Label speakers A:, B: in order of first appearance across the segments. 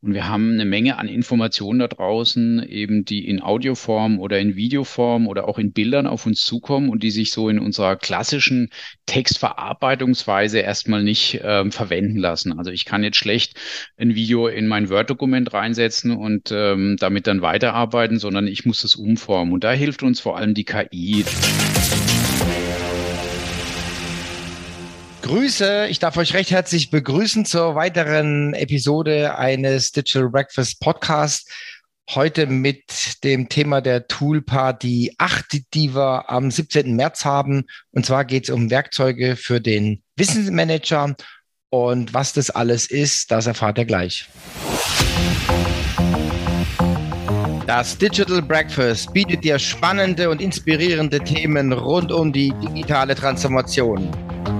A: Und wir haben eine Menge an Informationen da draußen, eben die in Audioform oder in Videoform oder auch in Bildern auf uns zukommen und die sich so in unserer klassischen Textverarbeitungsweise erstmal nicht ähm, verwenden lassen. Also ich kann jetzt schlecht ein Video in mein Word-Dokument reinsetzen und ähm, damit dann weiterarbeiten, sondern ich muss es umformen. Und da hilft uns vor allem die KI.
B: Grüße, ich darf euch recht herzlich begrüßen zur weiteren Episode eines Digital Breakfast Podcast. Heute mit dem Thema der Toolparty 8, die wir am 17. März haben. Und zwar geht es um Werkzeuge für den Wissensmanager. Und was das alles ist, das erfahrt ihr gleich. Das Digital Breakfast bietet dir spannende und inspirierende Themen rund um die digitale Transformation.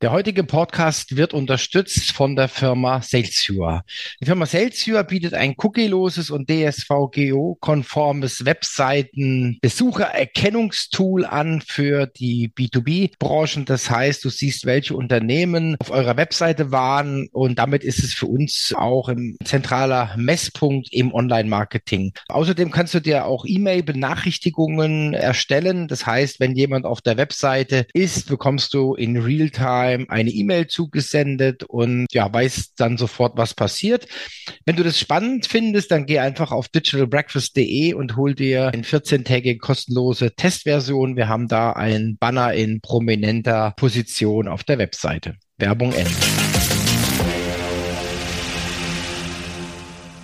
B: Der heutige Podcast wird unterstützt von der Firma Salesviewer. Die Firma Salesviewer bietet ein cookieloses und DSVGO-konformes Webseiten-Besuchererkennungstool an für die B2B-Branchen. Das heißt, du siehst, welche Unternehmen auf eurer Webseite waren und damit ist es für uns auch ein zentraler Messpunkt im Online-Marketing. Außerdem kannst du dir auch E-Mail-Benachrichtigungen erstellen. Das heißt, wenn jemand auf der Webseite ist, bekommst du in Realtime Time eine E-Mail zugesendet und ja, weiß dann sofort, was passiert. Wenn du das spannend findest, dann geh einfach auf digitalbreakfast.de und hol dir eine 14-tägige kostenlose Testversion. Wir haben da einen Banner in prominenter Position auf der Webseite. Werbung Ende.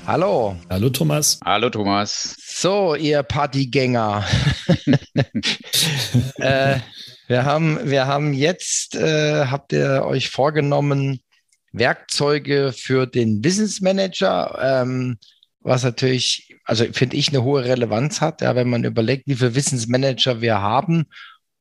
B: Hallo.
C: Hallo Thomas.
A: Hallo Thomas.
B: So, ihr Partygänger. äh, wir haben, wir haben jetzt, äh, habt ihr euch vorgenommen, Werkzeuge für den Business Manager, ähm, was natürlich, also finde ich, eine hohe Relevanz hat, ja, wenn man überlegt, wie viele Wissensmanager wir haben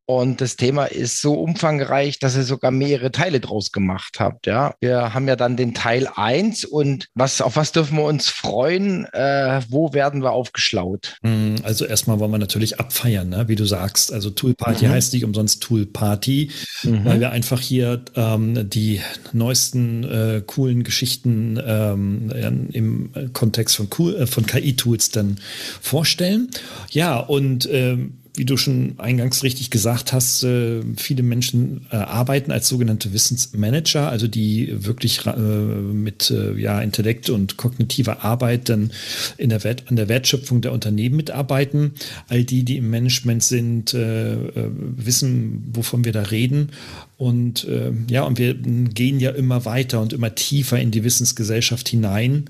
B: und das Thema ist so umfangreich, dass ihr sogar mehrere Teile draus gemacht habt. Ja, wir haben ja dann den Teil eins und was, auf was dürfen wir uns freuen? Äh, wo werden wir aufgeschlaut?
C: Hm, also erstmal wollen wir natürlich abfeiern, ne? wie du sagst. Also Tool Party mhm. heißt nicht umsonst Tool Party, mhm. weil wir einfach hier ähm, die neuesten äh, coolen Geschichten ähm, im Kontext von, cool, äh, von KI-Tools dann vorstellen. Ja, und ähm, wie du schon eingangs richtig gesagt hast, äh, viele Menschen äh, arbeiten als sogenannte Wissensmanager, also die wirklich äh, mit ja, Intellekt und kognitiver Arbeit dann in der Wert, an der Wertschöpfung der Unternehmen mitarbeiten. All die, die im Management sind, wissen, wovon wir da reden. Und ja, und wir gehen ja immer weiter und immer tiefer in die Wissensgesellschaft hinein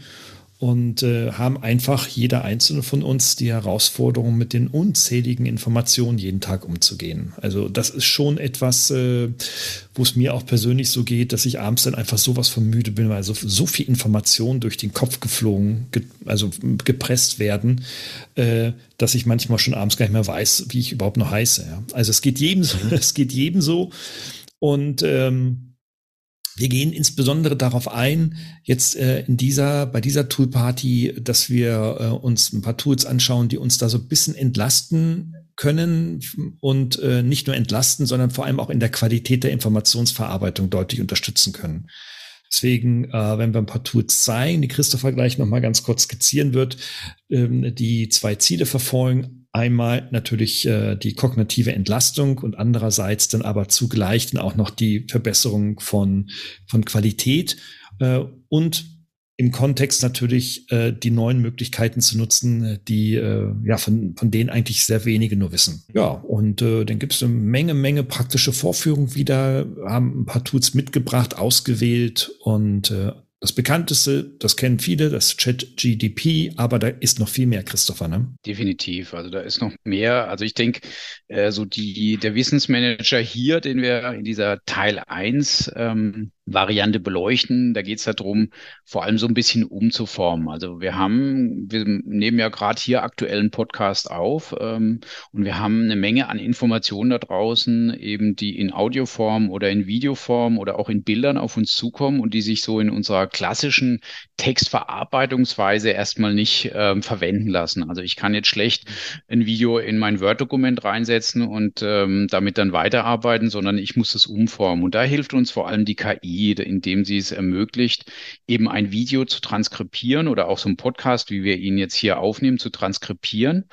C: und äh, haben einfach jeder einzelne von uns die Herausforderung, mit den unzähligen Informationen jeden Tag umzugehen. Also das ist schon etwas, äh, wo es mir auch persönlich so geht, dass ich abends dann einfach sowas von müde bin, weil so, so viel Informationen durch den Kopf geflogen, ge also gepresst werden, äh, dass ich manchmal schon abends gar nicht mehr weiß, wie ich überhaupt noch heiße. Ja. Also es geht jedem so, es geht jedem so. Und ähm, wir gehen insbesondere darauf ein, jetzt äh, in dieser, bei dieser Toolparty, dass wir äh, uns ein paar Tools anschauen, die uns da so ein bisschen entlasten können und äh, nicht nur entlasten, sondern vor allem auch in der Qualität der Informationsverarbeitung deutlich unterstützen können. Deswegen, äh, wenn wir ein paar Tools zeigen, die Christopher gleich nochmal ganz kurz skizzieren wird, ähm, die zwei Ziele verfolgen. Einmal natürlich äh, die kognitive Entlastung und andererseits dann aber zugleich dann auch noch die Verbesserung von, von Qualität äh, und im Kontext natürlich äh, die neuen Möglichkeiten zu nutzen, die äh, ja von, von denen eigentlich sehr wenige nur wissen. Ja, und äh, dann gibt es eine Menge, Menge praktische Vorführungen wieder, haben ein paar Tools mitgebracht, ausgewählt und äh, das bekannteste, das kennen viele, das Chat-GDP, aber da ist noch viel mehr, Christopher, ne?
A: Definitiv. Also da ist noch mehr. Also ich denke, äh, so die, der Wissensmanager hier, den wir in dieser Teil 1 ähm, Variante beleuchten. Da geht es darum, vor allem so ein bisschen umzuformen. Also wir haben, wir nehmen ja gerade hier aktuellen Podcast auf ähm, und wir haben eine Menge an Informationen da draußen, eben die in Audioform oder in Videoform oder auch in Bildern auf uns zukommen und die sich so in unserer klassischen Textverarbeitungsweise erstmal nicht ähm, verwenden lassen. Also ich kann jetzt schlecht ein Video in mein Word-Dokument reinsetzen und ähm, damit dann weiterarbeiten, sondern ich muss es umformen. Und da hilft uns vor allem die KI indem sie es ermöglicht, eben ein Video zu transkribieren oder auch so ein Podcast, wie wir ihn jetzt hier aufnehmen, zu transkribieren.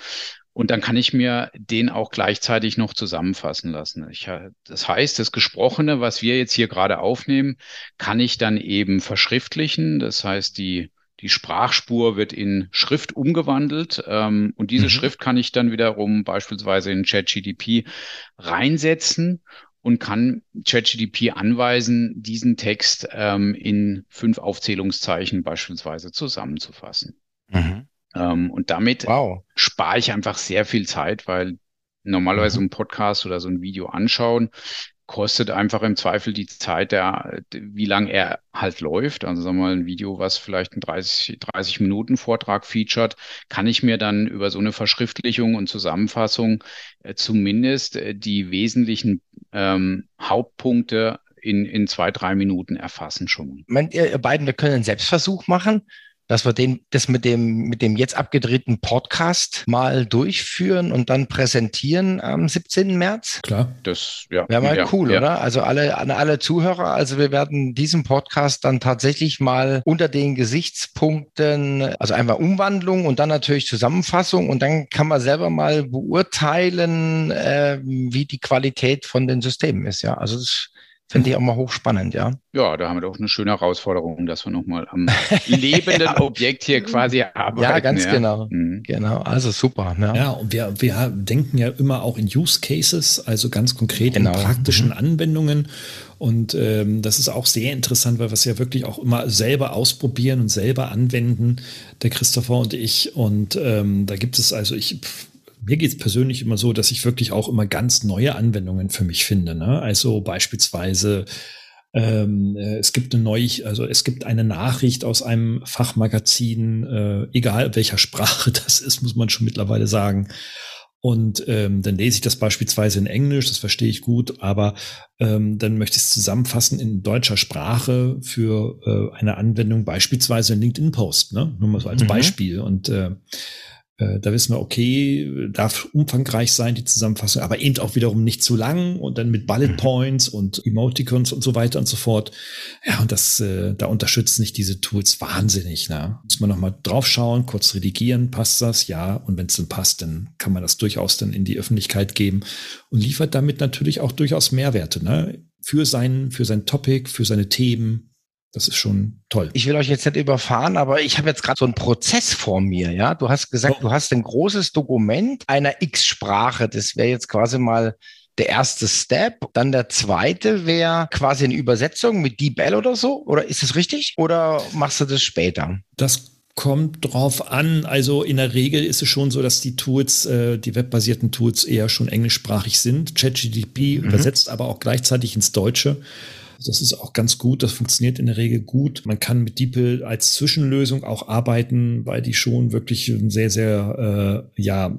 A: Und dann kann ich mir den auch gleichzeitig noch zusammenfassen lassen. Ich, das heißt, das Gesprochene, was wir jetzt hier gerade aufnehmen, kann ich dann eben verschriftlichen. Das heißt, die, die Sprachspur wird in Schrift umgewandelt ähm, und diese mhm. Schrift kann ich dann wiederum beispielsweise in ChatGDP reinsetzen und kann ChatGDP anweisen, diesen Text ähm, in fünf Aufzählungszeichen beispielsweise zusammenzufassen. Mhm. Ähm, und damit wow. spare ich einfach sehr viel Zeit, weil normalerweise mhm. so ein Podcast oder so ein Video anschauen kostet einfach im Zweifel die Zeit, der, wie lang er halt läuft. Also sagen wir mal, ein Video, was vielleicht einen 30, 30 Minuten Vortrag featured, kann ich mir dann über so eine Verschriftlichung und Zusammenfassung äh, zumindest äh, die wesentlichen ähm, Hauptpunkte in, in zwei, drei Minuten erfassen schon.
B: Meint ihr beiden, wir können einen Selbstversuch machen? Dass wir den, das mit dem, mit dem jetzt abgedrehten Podcast mal durchführen und dann präsentieren am 17. März?
C: Klar.
B: Das ja, wäre mal ja, cool, ja. oder? Also alle, an alle Zuhörer, also wir werden diesen Podcast dann tatsächlich mal unter den Gesichtspunkten, also einmal Umwandlung und dann natürlich Zusammenfassung und dann kann man selber mal beurteilen, äh, wie die Qualität von den Systemen ist, ja. Also das Finde ich auch mal hochspannend, ja.
A: Ja, da haben wir doch eine schöne Herausforderung, dass wir nochmal am lebenden ja. Objekt hier quasi arbeiten.
B: Ja, ganz ja. genau. Mhm. Genau, also super.
C: Ja. ja, und wir, wir denken ja immer auch in Use Cases, also ganz konkret genau. in praktischen mhm. Anwendungen. Und ähm, das ist auch sehr interessant, weil wir es ja wirklich auch immer selber ausprobieren und selber anwenden, der Christopher und ich. Und ähm, da gibt es also, ich mir geht es persönlich immer so, dass ich wirklich auch immer ganz neue Anwendungen für mich finde. Ne? Also beispielsweise ähm, äh, es gibt eine neue, also es gibt eine Nachricht aus einem Fachmagazin, äh, egal welcher Sprache das ist, muss man schon mittlerweile sagen. Und ähm, dann lese ich das beispielsweise in Englisch, das verstehe ich gut, aber ähm, dann möchte ich es zusammenfassen in deutscher Sprache für äh, eine Anwendung, beispielsweise in LinkedIn-Post, ne? Nur mal so als mhm. Beispiel. Und äh, da wissen wir, okay, darf umfangreich sein, die Zusammenfassung, aber eben auch wiederum nicht zu lang und dann mit Bullet mhm. Points und Emoticons und so weiter und so fort. Ja, und das, äh, da unterstützen nicht diese Tools wahnsinnig. Ne? Muss man nochmal drauf schauen, kurz redigieren, passt das? Ja. Und wenn es dann passt, dann kann man das durchaus dann in die Öffentlichkeit geben und liefert damit natürlich auch durchaus Mehrwerte, ne? Für sein, für sein Topic, für seine Themen, das ist schon toll.
B: Ich will euch jetzt nicht überfahren, aber ich habe jetzt gerade so einen Prozess vor mir. Ja, du hast gesagt, oh. du hast ein großes Dokument einer X-Sprache. Das wäre jetzt quasi mal der erste Step. Dann der zweite wäre quasi eine Übersetzung mit DeepL oder so. Oder ist das richtig? Oder machst du das später?
C: Das kommt drauf an. Also in der Regel ist es schon so, dass die Tools, äh, die webbasierten Tools eher schon englischsprachig sind. ChatGDP mhm. übersetzt aber auch gleichzeitig ins Deutsche. Das ist auch ganz gut. Das funktioniert in der Regel gut. Man kann mit DeepL als Zwischenlösung auch arbeiten, weil die schon wirklich ein sehr, sehr, äh, ja,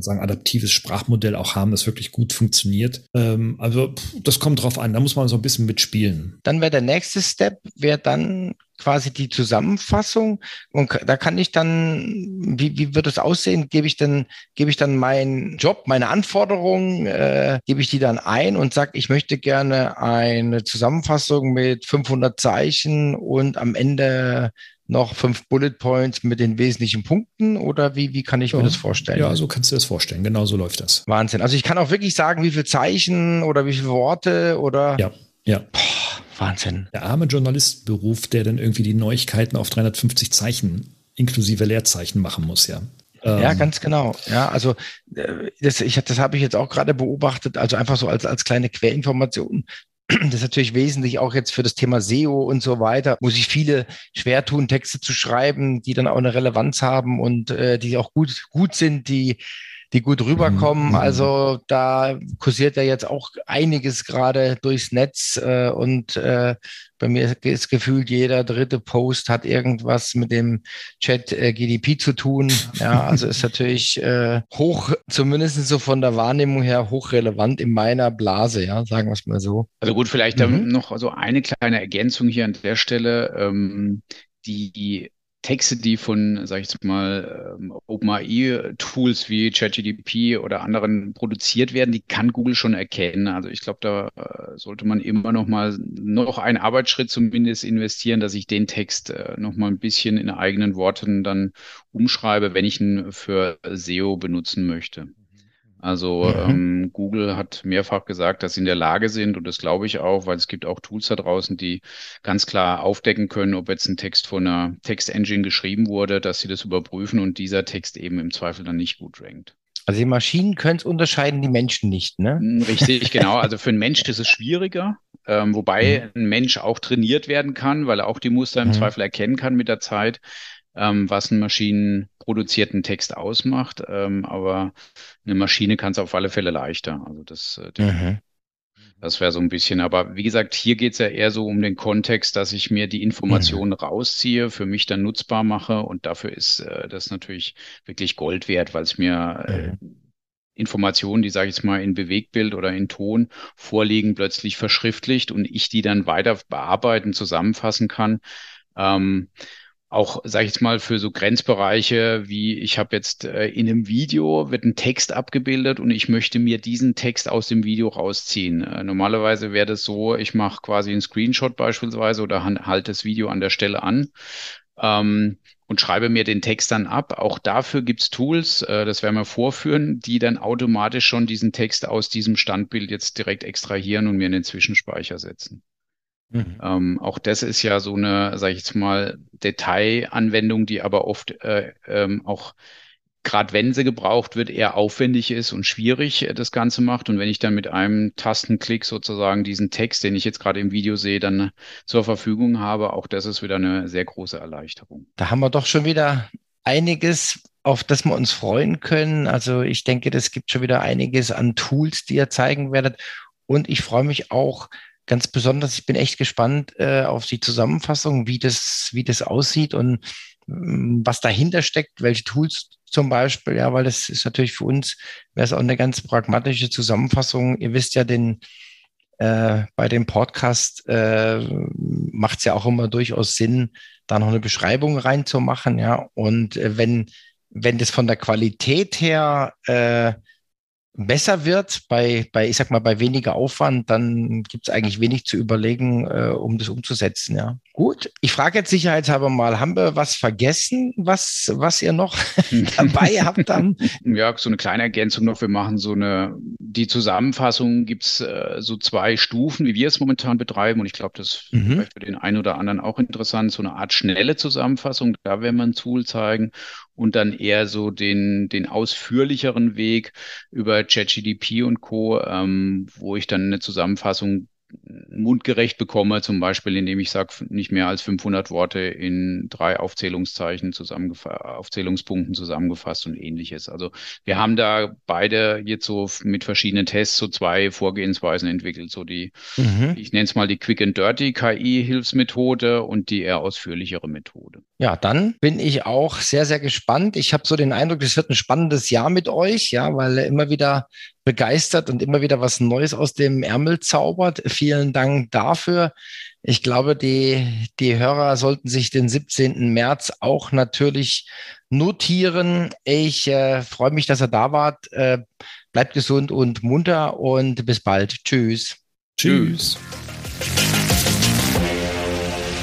C: sagen, adaptives Sprachmodell auch haben, das wirklich gut funktioniert. Ähm, also das kommt drauf an, da muss man so ein bisschen mitspielen.
B: Dann wäre der nächste Step, wäre dann quasi die Zusammenfassung und da kann ich dann, wie, wie wird es aussehen? Gebe ich dann, gebe ich dann meinen Job, meine Anforderungen, äh, gebe ich die dann ein und sage, ich möchte gerne eine Zusammenfassung mit 500 Zeichen und am Ende noch fünf Bullet Points mit den wesentlichen Punkten oder wie, wie kann ich ja. mir das vorstellen?
C: Ja, so kannst du das vorstellen. Genau so läuft das.
B: Wahnsinn. Also ich kann auch wirklich sagen, wie viele Zeichen oder wie viele Worte oder.
C: Ja, ja.
B: Boah, Wahnsinn.
C: Der arme Journalistenberuf, der dann irgendwie die Neuigkeiten auf 350 Zeichen inklusive Leerzeichen machen muss, ja.
B: Ja, ähm, ganz genau. Ja, also äh, das, ich, das habe ich jetzt auch gerade beobachtet, also einfach so als, als kleine Querinformation. Das ist natürlich wesentlich auch jetzt für das Thema SEO und so weiter, muss ich viele schwer tun, Texte zu schreiben, die dann auch eine Relevanz haben und äh, die auch gut, gut sind, die die gut rüberkommen. Mhm. Also da kursiert ja jetzt auch einiges gerade durchs Netz äh, und äh, bei mir ist gefühlt jeder dritte Post hat irgendwas mit dem Chat äh, GDP zu tun. Ja, also ist natürlich äh, hoch, zumindest so von der Wahrnehmung her hochrelevant in meiner Blase, ja, sagen wir es mal so.
A: Also gut, vielleicht mhm. noch so eine kleine Ergänzung hier an der Stelle. Ähm, die Texte, die von, sage ich jetzt mal, ähm, OpenAI-Tools wie ChatGDP oder anderen produziert werden, die kann Google schon erkennen. Also ich glaube, da äh, sollte man immer noch mal noch einen Arbeitsschritt zumindest investieren, dass ich den Text äh, noch mal ein bisschen in eigenen Worten dann umschreibe, wenn ich ihn für SEO benutzen möchte. Also mhm. ähm, Google hat mehrfach gesagt, dass sie in der Lage sind, und das glaube ich auch, weil es gibt auch Tools da draußen, die ganz klar aufdecken können, ob jetzt ein Text von einer Textengine geschrieben wurde, dass sie das überprüfen und dieser Text eben im Zweifel dann nicht gut rankt.
B: Also die Maschinen können es unterscheiden, die Menschen nicht, ne?
A: Hm, richtig, genau. Also für einen Mensch ist es schwieriger, ähm, wobei mhm. ein Mensch auch trainiert werden kann, weil er auch die Muster im mhm. Zweifel erkennen kann mit der Zeit ähm, was einen maschinenproduzierten Text ausmacht. Ähm, aber eine Maschine kann es auf alle Fälle leichter. Also das, äh, mhm. das wäre so ein bisschen. Aber wie gesagt, hier geht es ja eher so um den Kontext, dass ich mir die Informationen mhm. rausziehe, für mich dann nutzbar mache. Und dafür ist äh, das natürlich wirklich Gold wert, weil es mir äh, mhm. Informationen, die, sage ich jetzt mal, in Bewegbild oder in Ton vorliegen, plötzlich verschriftlicht und ich die dann weiter bearbeiten, zusammenfassen kann. Ähm, auch, sage ich jetzt mal, für so Grenzbereiche wie ich habe jetzt äh, in einem Video wird ein Text abgebildet und ich möchte mir diesen Text aus dem Video rausziehen. Äh, normalerweise wäre das so, ich mache quasi einen Screenshot beispielsweise oder halte das Video an der Stelle an. Ähm, und schreibe mir den Text dann ab. Auch dafür gibt's Tools, äh, das werden wir vorführen, die dann automatisch schon diesen Text aus diesem Standbild jetzt direkt extrahieren und mir in den Zwischenspeicher setzen. Mhm. Ähm, auch das ist ja so eine, sage ich jetzt mal, Detailanwendung, die aber oft äh, ähm, auch gerade wenn sie gebraucht wird, eher aufwendig ist und schwierig äh, das Ganze macht. Und wenn ich dann mit einem Tastenklick sozusagen diesen Text, den ich jetzt gerade im Video sehe, dann zur Verfügung habe, auch das ist wieder eine sehr große Erleichterung.
B: Da haben wir doch schon wieder einiges, auf das wir uns freuen können. Also ich denke, das gibt schon wieder einiges an Tools, die ihr zeigen werdet. Und ich freue mich auch, ganz besonders, ich bin echt gespannt äh, auf die Zusammenfassung, wie das, wie das aussieht und ähm, was dahinter steckt, welche Tools zum Beispiel, ja, weil das ist natürlich für uns, wäre es auch eine ganz pragmatische Zusammenfassung. Ihr wisst ja, den äh, bei dem Podcast äh, macht es ja auch immer durchaus Sinn, da noch eine Beschreibung reinzumachen, ja. Und äh, wenn, wenn das von der Qualität her äh, besser wird, bei, bei, ich sag mal, bei weniger Aufwand, dann gibt es eigentlich wenig zu überlegen, äh, um das umzusetzen, ja. Gut, ich frage jetzt sicherheitshalber mal, haben wir was vergessen, was, was ihr noch dabei habt dann?
A: Ja, so eine kleine Ergänzung noch. Wir machen so eine, die Zusammenfassung gibt's äh, so zwei Stufen, wie wir es momentan betreiben. Und ich glaube, das ist mhm. vielleicht für den einen oder anderen auch interessant. So eine Art schnelle Zusammenfassung, da werden wir ein Tool zeigen und dann eher so den, den ausführlicheren Weg über ChatGDP und Co., ähm, wo ich dann eine Zusammenfassung mundgerecht bekomme, zum Beispiel indem ich sage, nicht mehr als 500 Worte in drei Aufzählungszeichen zusammengefasst, Aufzählungspunkten zusammengefasst und ähnliches. Also wir haben da beide jetzt so mit verschiedenen Tests so zwei Vorgehensweisen entwickelt, so die, mhm. ich nenne es mal die Quick and Dirty KI-Hilfsmethode und die eher ausführlichere Methode.
B: Ja, dann bin ich auch sehr, sehr gespannt. Ich habe so den Eindruck, es wird ein spannendes Jahr mit euch, ja, weil immer wieder begeistert und immer wieder was Neues aus dem Ärmel zaubert. Vielen Dank dafür. Ich glaube, die, die Hörer sollten sich den 17. März auch natürlich notieren. Ich äh, freue mich, dass ihr da wart. Äh, bleibt gesund und munter und bis bald. Tschüss.
C: Tschüss.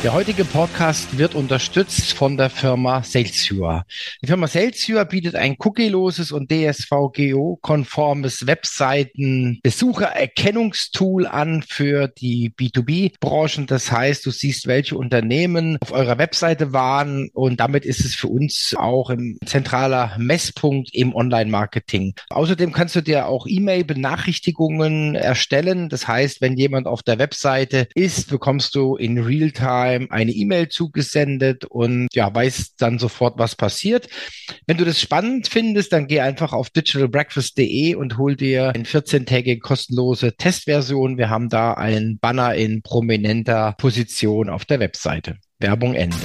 B: Der heutige Podcast wird unterstützt von der Firma Salesviewer. Die Firma Salesviewer bietet ein cookieloses und DSVGO-konformes Webseiten-Besuchererkennungstool an für die B2B-Branchen. Das heißt, du siehst, welche Unternehmen auf eurer Webseite waren und damit ist es für uns auch ein zentraler Messpunkt im Online-Marketing. Außerdem kannst du dir auch E-Mail-Benachrichtigungen erstellen. Das heißt, wenn jemand auf der Webseite ist, bekommst du in Realtime Realtime eine E-Mail zugesendet und ja, weiß dann sofort, was passiert. Wenn du das spannend findest, dann geh einfach auf digitalbreakfast.de und hol dir eine 14-tägige kostenlose Testversion. Wir haben da einen Banner in prominenter Position auf der Webseite. Werbung Ende.